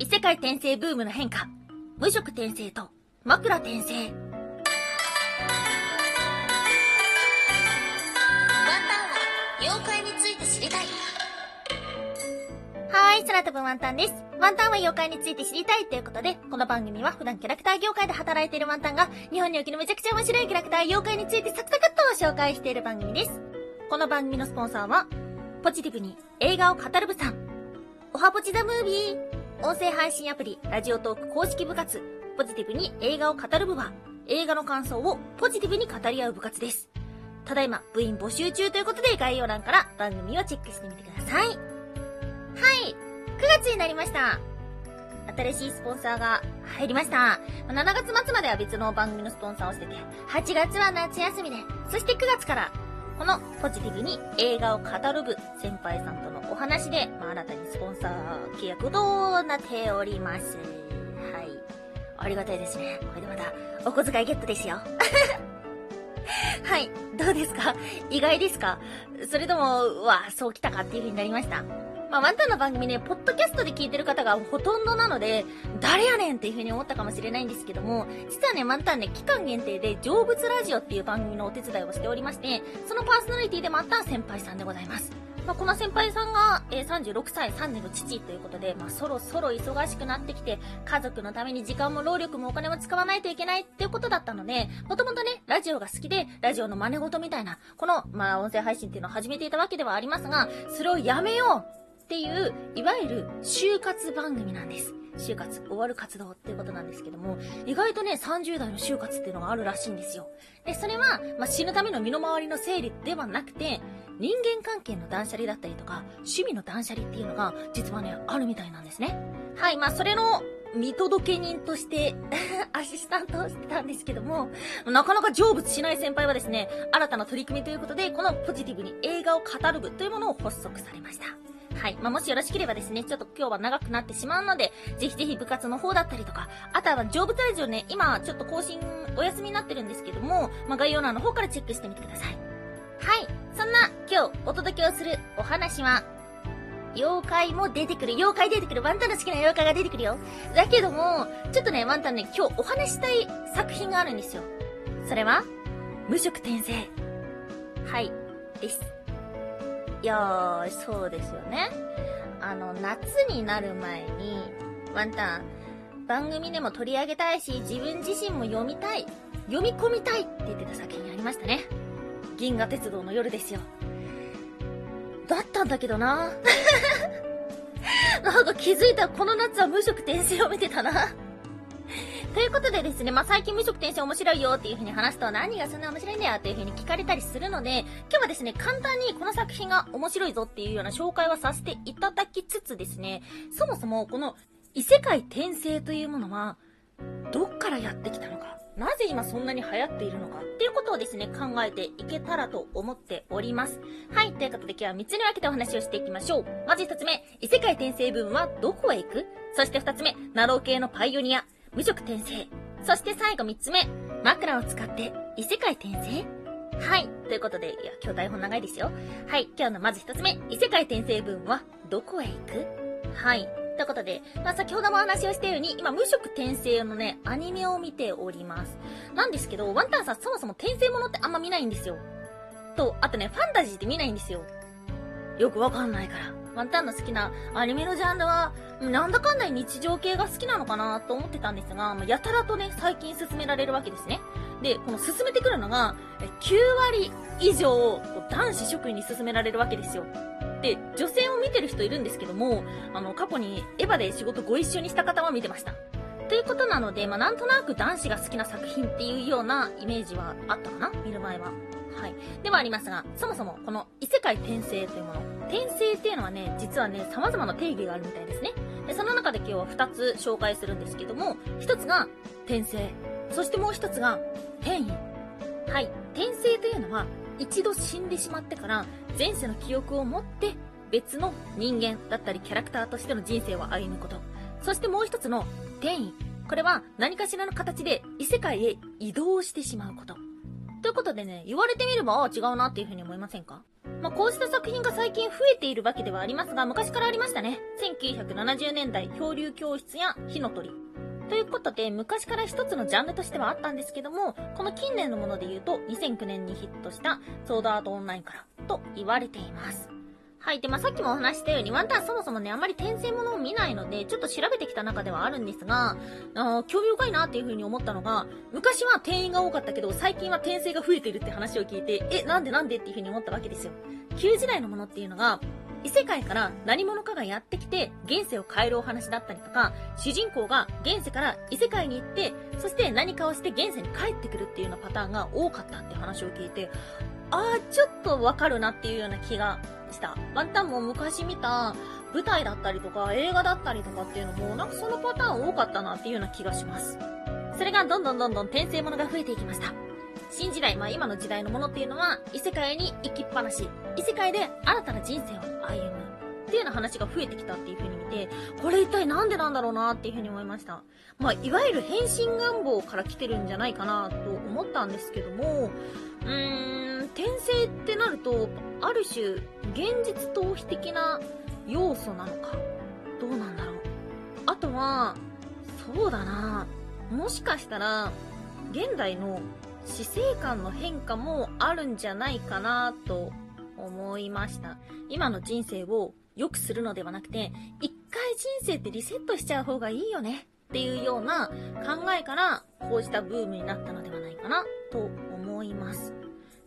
異世界転生ブームの変化。無職転生と枕転生。ワンタンは妖怪について知りたい。はーい、空飛ぶワンタンです。ワンタンは妖怪について知りたいということで、この番組は普段キャラクター業界で働いているワンタンが、日本におけるめちゃくちゃ面白いキャラクター妖怪についてサクサクっと紹介している番組です。この番組のスポンサーは、ポジティブに映画を語る部さん、おはポチザムービー、音声配信アプリ、ラジオトーク公式部活、ポジティブに映画を語る部は、映画の感想をポジティブに語り合う部活です。ただいま部員募集中ということで概要欄から番組をチェックしてみてください。はい、9月になりました。新しいスポンサーが入りました。7月末までは別の番組のスポンサーをしてて、8月は夏休みで、そして9月からこのポジティブに映画を語る部先輩さんとのお話で、まあ、新たにスポンサー契約となっております。はい。ありがたいですね。これでまたお小遣いゲットですよ。はい。どうですか？意外ですか？それとも、うわ、そう来たかっていう風になりました？まあ、ワンタンの番組ね、ポッドキャストで聞いてる方がほとんどなので、誰やねんっていう風に思ったかもしれないんですけども、実はね、ワンタンね、期間限定で、成仏ラジオっていう番組のお手伝いをしておりまして、そのパーソナリティでもあった先輩さんでございます。まあ、この先輩さんが、えー、36歳、3児の父ということで、まあ、そろそろ忙しくなってきて、家族のために時間も労力もお金も使わないといけないっていうことだったので、もともとね、ラジオが好きで、ラジオの真似事みたいな、この、まあ、音声配信っていうのを始めていたわけではありますが、それをやめようっていう、いわゆる就活番組なんです。就活、終わる活動っていうことなんですけども、意外とね、30代の就活っていうのがあるらしいんですよ。で、それは、まあ、死ぬための身の回りの整理ではなくて、人間関係の断捨離だったりとか、趣味の断捨離っていうのが、実はね、あるみたいなんですね。はい、まあ、それの、見届け人として アシスタントをしてたんですけども、なかなか成仏しない先輩はですね、新たな取り組みということで、このポジティブに映画を語る部というものを発足されました。はい。まあ、もしよろしければですね、ちょっと今日は長くなってしまうので、ぜひぜひ部活の方だったりとか、あとは成仏ラジオね、今ちょっと更新お休みになってるんですけども、まあ、概要欄の方からチェックしてみてください。はい。そんな今日お届けをするお話は、妖怪も出てくる。妖怪出てくる。ワンタンの好きな妖怪が出てくるよ。だけども、ちょっとね、ワンタンね、今日お話したい作品があるんですよ。それは、無職転生。はい。です。いやー、そうですよね。あの、夏になる前に、ワンタン、番組でも取り上げたいし、自分自身も読みたい、読み込みたいって言ってた作品ありましたね。銀河鉄道の夜ですよ。だったんだけどな。なんか気づいたらこの夏は無職転生を見てたな。ということでですね、まあ、最近無職転生面白いよっていう風に話すと何がそんな面白いんだよっていう風に聞かれたりするので、今日はですね、簡単にこの作品が面白いぞっていうような紹介はさせていただきつつですね、そもそもこの異世界転生というものは、どっからやってきたのか、なぜ今そんなに流行っているのかっていうことをですね、考えていけたらと思っております。はい、ということで今日は3つに分けてお話をしていきましょう。まず1つ目、異世界転生部分はどこへ行く？そして2つ目、ナロー系のパイオニア。無職転生。そして最後3つ目、枕を使って異世界転生？はい。ということで、いや、今日台本長いですよ。はい。今日のまず一つ目、異世界転生文はどこへ行く？はい。ということで、まあ、先ほどもお話をしたように、今、無職転生のね、アニメを見ております。なんですけど、ワンタンさんそもそも転生ものってあんま見ないんですよ。と、あとね、ファンタジーって見ないんですよ。よくわかんないから。ワンタンの好きなアニメのジャンルは、なんだかんだ日常系が好きなのかなと思ってたんですが、やたらとね、最近進められるわけですね。で、この進めてくるのが、9割以上、男子職員に進められるわけですよ。で、女性を見てる人いるんですけども、あの、過去にエヴァで仕事ご一緒にした方は見てました。ということなので、まあ、なんとなく男子が好きな作品っていうようなイメージはあったかな？見る前は。はい。ではありますが、そもそもこの異世界転生というもの。転生っていうのはね、実はね、様々な定義があるみたいですね。で、その中で今日は2つ紹介するんですけども、1つが転生。そしてもう1つが転移。はい。転生というのは、一度死んでしまってから前世の記憶を持って別の人間だったりキャラクターとしての人生を歩むこと。そしてもう一つの転移。これは何かしらの形で異世界へ移動してしまうこと。ということでね、言われてみれば、違うなっていうふうに思いませんか？まあ、こうした作品が最近増えているわけではありますが、昔からありましたね。1970年代、漂流教室や火の鳥。ということで、昔から一つのジャンルとしてはあったんですけども、この近年のもので言うと、2009年にヒットしたソードアートオンラインからと言われています。はい。で、まあ、さっきもお話したように、ワンタンそもそもね、あんまり転生ものを見ないので、ちょっと調べてきた中ではあるんですが、あ興味深いなっていう風に思ったのが、昔は転移が多かったけど、最近は転生が増えてるって話を聞いて、え、なんでなんでっていう風に思ったわけですよ。旧時代のものっていうのが、異世界から何者かがやってきて、現世を変えるお話だったりとか、主人公が現世から異世界に行って、そして何かをして現世に帰ってくるっていうようなパターンが多かったって話を聞いて、あー、ちょっとわかるなっていうような気がした。ワンタンも昔見た舞台だったりとか映画だったりとかっていうのも、なんかそのパターン多かったなっていうような気がします。それがどんどんどんどん転生ものが増えていきました。新時代、まあ今の時代のものっていうのは、異世界に行きっぱなし、異世界で新たな人生を歩む。っていうような話が増えてきたっていう風に見て、これ一体なんでなんだろうなっていう風に思いました。まあ、いわゆる変身願望から来てるんじゃないかなと思ったんですけども、うーん、転生ってなると、ある種、現実逃避的な要素なのか、どうなんだろう。あとは、そうだなもしかしたら、現代の死生観の変化もあるんじゃないかなと思いました。今の人生を良くするのではなくて、一回人生ってリセットしちゃう方がいいよねっていうような考えから、こうしたブームになったのではないかなと思います。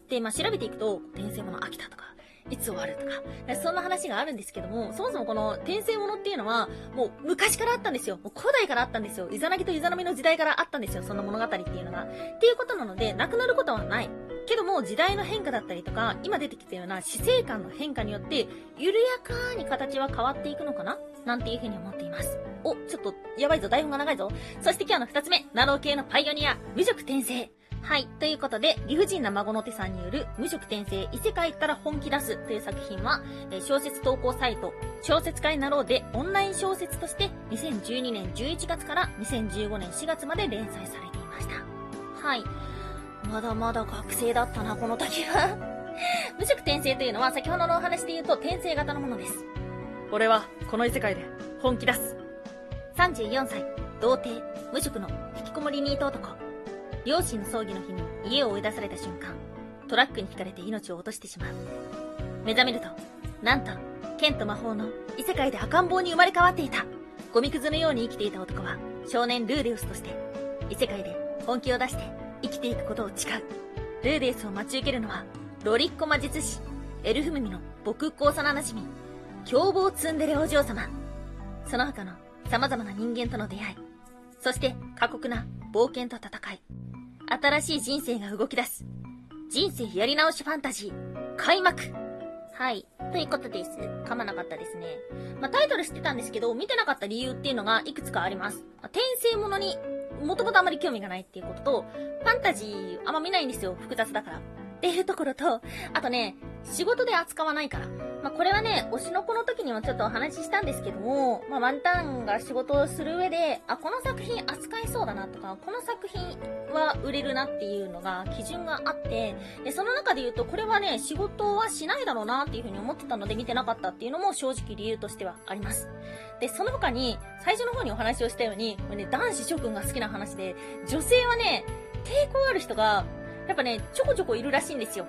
で、まあ、調べていくと、転生もの飽きたとか、いつ終わるとか、そんな話があるんですけども、そもそもこの転生ものっていうのは、もう昔からあったんですよ。もう古代からあったんですよ。イザナギとイザナミの時代からあったんですよ。その物語っていうのが。っていうことなので、なくなることはない。けども、時代の変化だったりとか、今出てきたような死生観の変化によって、緩やかに形は変わっていくのかな？なんていうふうに思っています。お、ちょっと、やばいぞ、台本が長いぞ。そして今日の二つ目、ナロー系のパイオニア、無職転生。はい。ということで、理不尽な孫の手さんによる無職転生異世界ったら本気出すという作品は、小説投稿サイト、小説家になろうでオンライン小説として2012年11月から2015年4月まで連載されていました。はい。まだまだ学生だったな、この時は。無職転生というのは先ほどのお話で言うと転生型のものです。俺はこの異世界で本気出す。34歳、童貞、無職の引きこもりニート男。両親の葬儀の日に家を追い出された瞬間、トラックにひかれて命を落としてしまう。目覚めると、なんと、剣と魔法の異世界で赤ん坊に生まれ変わっていた。ゴミくずのように生きていた男は、少年ルーデウスとして、異世界で本気を出して生きていくことを誓う。ルーデウスを待ち受けるのは、ロリッコ魔術師、エルフミミの僕っ子幼馴染み、凶暴ツンデレお嬢様。その他の様々な人間との出会い、そして過酷な冒険と戦い、新しい人生が動き出す。人生やり直しファンタジー、開幕はい。ということです。噛まなかったですね。まあ、タイトル知ってたんですけど、見てなかった理由っていうのがいくつかあります。まあ、転生ものにもともとあまり興味がないっていうことと、ファンタジーあんま見ないんですよ。複雑だから。っていうところと、あとね、仕事で扱わないから。まあ、これはね、推しの子の時にもちょっとお話ししたんですけども、まあ、ワンタンが仕事をする上で、あ、この作品扱いそうだなとか、この作品は売れるなっていうのが基準があって、で、その中で言うと、これはね、仕事はしないだろうなっていうふうに思ってたので見てなかったっていうのも正直理由としてはあります。で、その他に、最初の方にお話をしたように、これね、男子諸君が好きな話で、女性はね、抵抗ある人が、やっぱね、ちょこちょこいるらしいんですよ。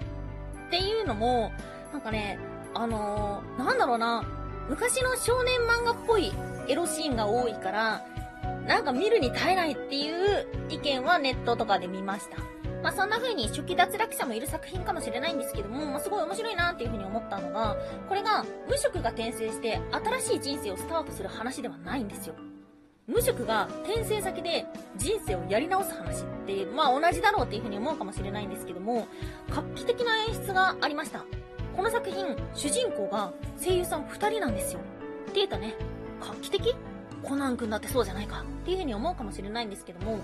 っていうのも、なんかね、あのー、なんだろうな、昔の少年漫画っぽいエロシーンが多いから、なんか見るに耐えないっていう意見はネットとかで見ました。まあそんな風に初期脱落者もいる作品かもしれないんですけども、まあすごい面白いなっていう風に思ったのが、これが無職が転生して新しい人生をスタートする話ではないんですよ。無職が転生先で人生をやり直す話って、まあ同じだろうっていう風に思うかもしれないんですけども、画期的な演出がありました。この作品、主人公が声優さん2人なんですよ。って言うとね、画期的？コナン君だってそうじゃないかっていう風に思うかもしれないんですけども、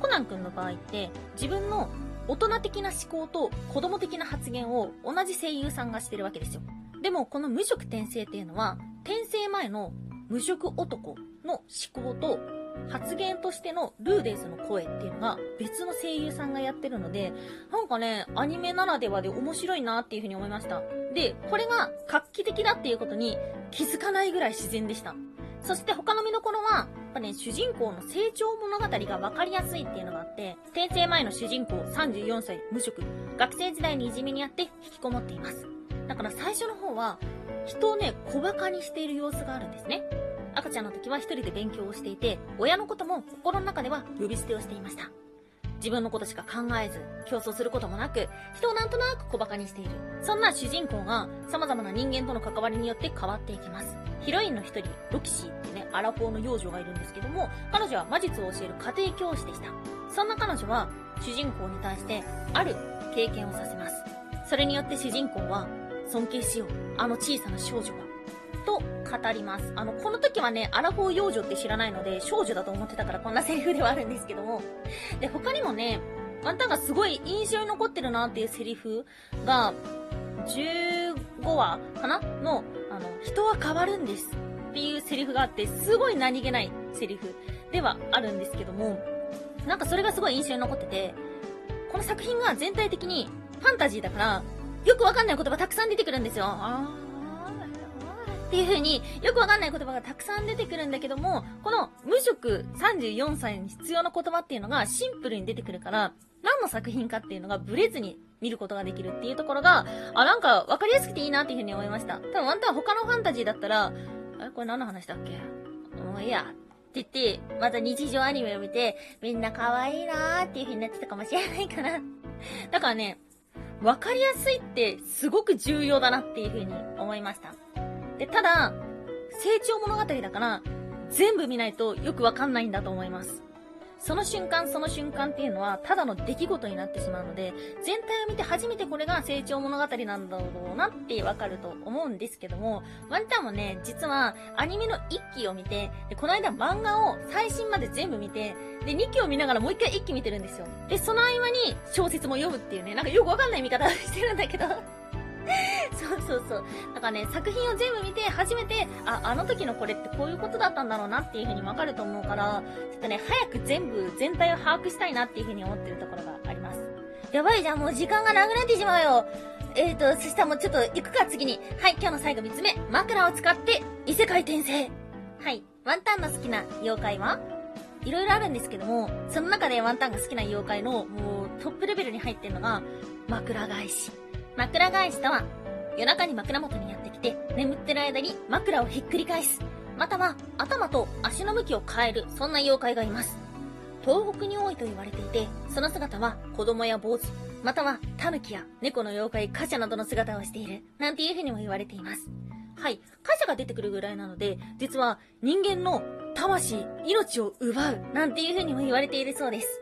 コナン君の場合って自分の大人的な思考と子供的な発言を同じ声優さんがしてるわけですよ。でもこの無職転生っていうのは、転生前の無職男の思考と発言としてのルーデンスの声っていうのが別の声優さんがやってるので、なんかね、アニメならではで面白いなっていうふうに思いました。で、これが画期的だっていうことに気づかないぐらい自然でした。そして他の見どころは、やっぱね、主人公の成長物語が分かりやすいっていうのがあって、転生前の主人公34歳無職、学生時代にいじめにあって引きこもっています。だから最初の方は、人をね、小馬鹿にしている様子があるんですね。赤ちゃんの時は一人で勉強をしていて、親のことも心の中では呼び捨てをしていました。自分のことしか考えず、競争することもなく、人をなんとなく小馬鹿にしている。そんな主人公が様々な人間との関わりによって変わっていきます。ヒロインの一人、ロキシーってね、アラフォーの幼女がいるんですけども、彼女は魔術を教える家庭教師でした。そんな彼女は、主人公に対して、ある経験をさせます。それによって主人公は、尊敬しよう、あの小さな少女が、と語ります。あの、この時はね、アラフォー幼女って知らないので、少女だと思ってたからこんなセリフではあるんですけども。で、他にもね、ワンタンがすごい印象に残ってるなっていうセリフが、15話かな？の、あの、人は変わるんですっていうセリフがあって、すごい何気ないセリフではあるんですけども、なんかそれがすごい印象に残ってて、この作品が全体的にファンタジーだから、よくわかんない言葉たくさん出てくるんですよ。っていう風によくわかんない言葉がたくさん出てくるんだけども、この無職34歳に必要な言葉っていうのがシンプルに出てくるから、何の作品かっていうのがブレずに見ることができるっていうところが、あ、なんか分かりやすくていいなっていうふうに思いました。多分ワンタン他のファンタジーだったら、あれこれ何の話だっけ？もういいや。って言って、また日常アニメを見て、みんな可愛いなーっていう風になってたかもしれないかな。だからね、分かりやすいってすごく重要だなっていう風に思いました。で、ただ、成長物語だから、全部見ないとよくわかんないんだと思います。その瞬間その瞬間っていうのは、ただの出来事になってしまうので、全体を見て初めてこれが成長物語なんだろうなってわかると思うんですけども、ワンタンもね、実はアニメの1期を見て、で、この間漫画を最新まで全部見て、で、2期を見ながらもう1回1期見てるんですよ。で、その合間に小説も読むっていうね、なんかよくわかんない見方してるんだけどそうそう。だからね、作品を全部見て、初めて、あ、あの時のこれってこういうことだったんだろうなっていう風にわかると思うから、ちょっとね、早く全部、全体を把握したいなっていう風に思ってるところがあります。やばいじゃん、もう時間がなくなってしまうよ。えーと、そしたらもうちょっと行くか、次に。はい、今日の最後3つ目。枕を使って異世界転生。はい、ワンタンの好きな妖怪は？いろいろあるんですけども、その中でワンタンが好きな妖怪の、もうトップレベルに入ってるのが、枕返し。枕返しとは、夜中に枕元にやってきて、眠ってる間に枕をひっくり返す。または、頭と足の向きを変える、そんな妖怪がいます。東北に多いと言われていて、その姿は子供や坊主、または狸や猫の妖怪、貨車などの姿をしている、なんていう風にも言われています。はい。貨車が出てくるぐらいなので、実は人間の魂、命を奪う、なんていう風にも言われているそうです。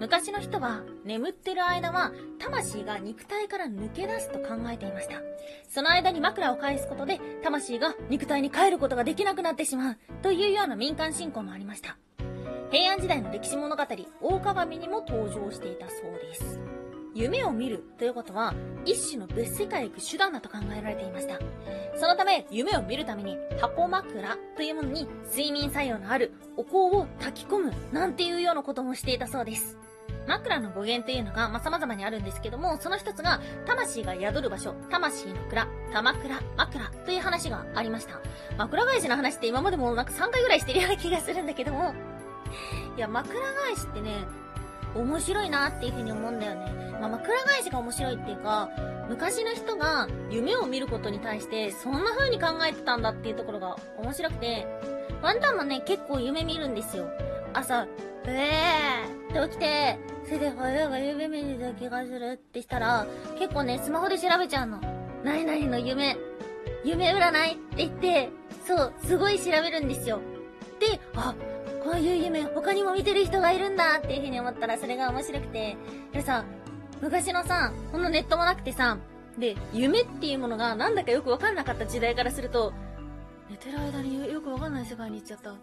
昔の人は眠ってる間は魂が肉体から抜け出すと考えていました。その間に枕を返すことで魂が肉体に帰ることができなくなってしまうというような民間信仰もありました。平安時代の歴史物語、大鏡にも登場していたそうです。夢を見るということは、一種の別世界へ行く手段だと考えられていました。そのため、夢を見るために、箱枕というものに睡眠作用のあるお香を炊き込むなんていうようなこともしていたそうです。枕の語源というのが、まあ、様々にあるんですけども、その一つが、魂が宿る場所、魂の蔵、玉倉、枕という話がありました。枕返しの話って今までもなんか3回ぐらいしてるような気がするんだけども、いや、枕返しってね、面白いなっていうふうに思うんだよね。まあ、枕返しが面白いっていうか、昔の人が夢を見ることに対して、そんな風に考えてたんだっていうところが面白くて、ワンタンもね、結構夢見るんですよ。朝、えーって起きて、それで、親が夢見てた気がするってしたら、結構ね、スマホで調べちゃうの。何々の夢、夢占いって言って、そう、すごい調べるんですよ。で、あ、こういう夢他にも見てる人がいるんだっていう風に思ったらそれが面白くて。でさ、昔のさ、このネットもなくてさ、で、夢っていうものがなんだかよくわかんなかった時代からすると、寝てる間によくわかんない世界に行っちゃった。あ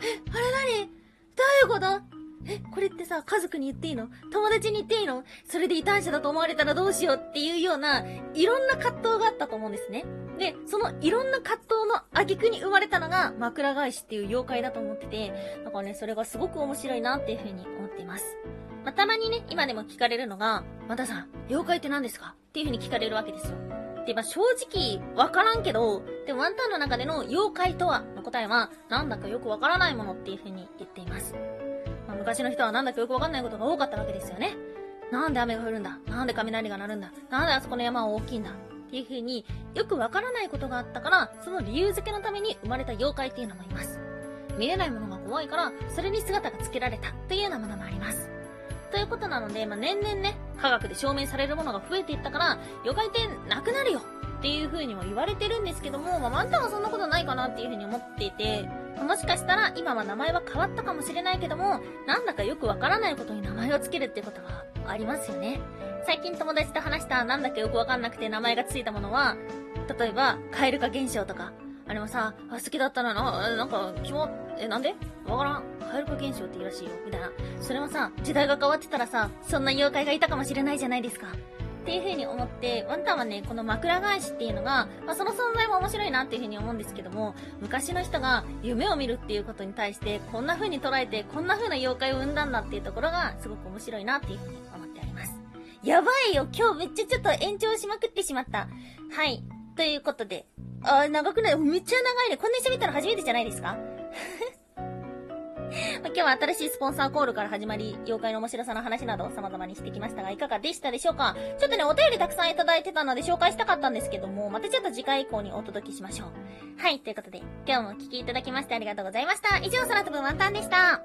え、あれ何？どういうこと？え、これってさ、家族に言っていいの？友達に言っていいの？それで異端者だと思われたらどうしようっていうような、いろんな葛藤があったと思うんですね。で、そのいろんな葛藤の挙句に生まれたのが枕返しっていう妖怪だと思ってて、だからね、それがすごく面白いなっていうふうに思っています。まあ、たまにね、今でも聞かれるのが、またさん、妖怪って何ですか？っていうふうに聞かれるわけですよ。で、まあ、正直、わからんけど、でもワンタンの中での妖怪とはの答えは、なんだかよくわからないものっていうふうに言っています。昔の人はなんだかよくわかんないことが多かったわけですよね。なんで雨が降るんだ？なんで雷が鳴るんだ？なんであそこの山は大きいんだ？っていう風によくわからないことがあったから、その理由付けのために生まれた妖怪っていうのもいます。見えないものが怖いから、それに姿が付けられたというようなものもあります。ということなので、まあ、年々ね、科学で証明されるものが増えていったから、妖怪ってなくなるよっていう風にも言われてるんですけども、まあ、ワンタンはそんなことないかなっていう風に思っていて、もしかしたら今は名前は変わったかもしれないけども、なんだかよくわからないことに名前を付けるってことがありますよね。最近友達と話したなんだかよくわかんなくて名前が付いたものは、例えば、カエル化現象とか、あれもさ、あ、好きだったな、な、なんか、気も、え、なんで？わからん。カエル化現象っていいらしいよ、みたいな。それもさ、時代が変わってたらさ、そんな妖怪がいたかもしれないじゃないですか。っていう風に思って、ワンタンはね、この枕返しっていうのが、まあ、その存在も面白いなっていう風に思うんですけども、昔の人が夢を見るっていうことに対して、こんな風に捉えて、こんな風な妖怪を生んだんだっていうところが、すごく面白いなっていう風に思っております。やばいよ今日めっちゃちょっと延長しまくってしまった。はい。ということで。あー、長くないめっちゃ長いね。こんなに喋ったの初めてじゃないですか？今日は新しいスポンサーコールから始まり、妖怪の面白さの話など様々にしてきましたが、いかがでしたでしょうか？ちょっとね、お便りたくさんいただいてたので紹介したかったんですけども、またちょっと次回以降にお届けしましょう。はい、ということで、今日もお聴きいただきましてありがとうございました。以上、空飛ぶワンタンでした。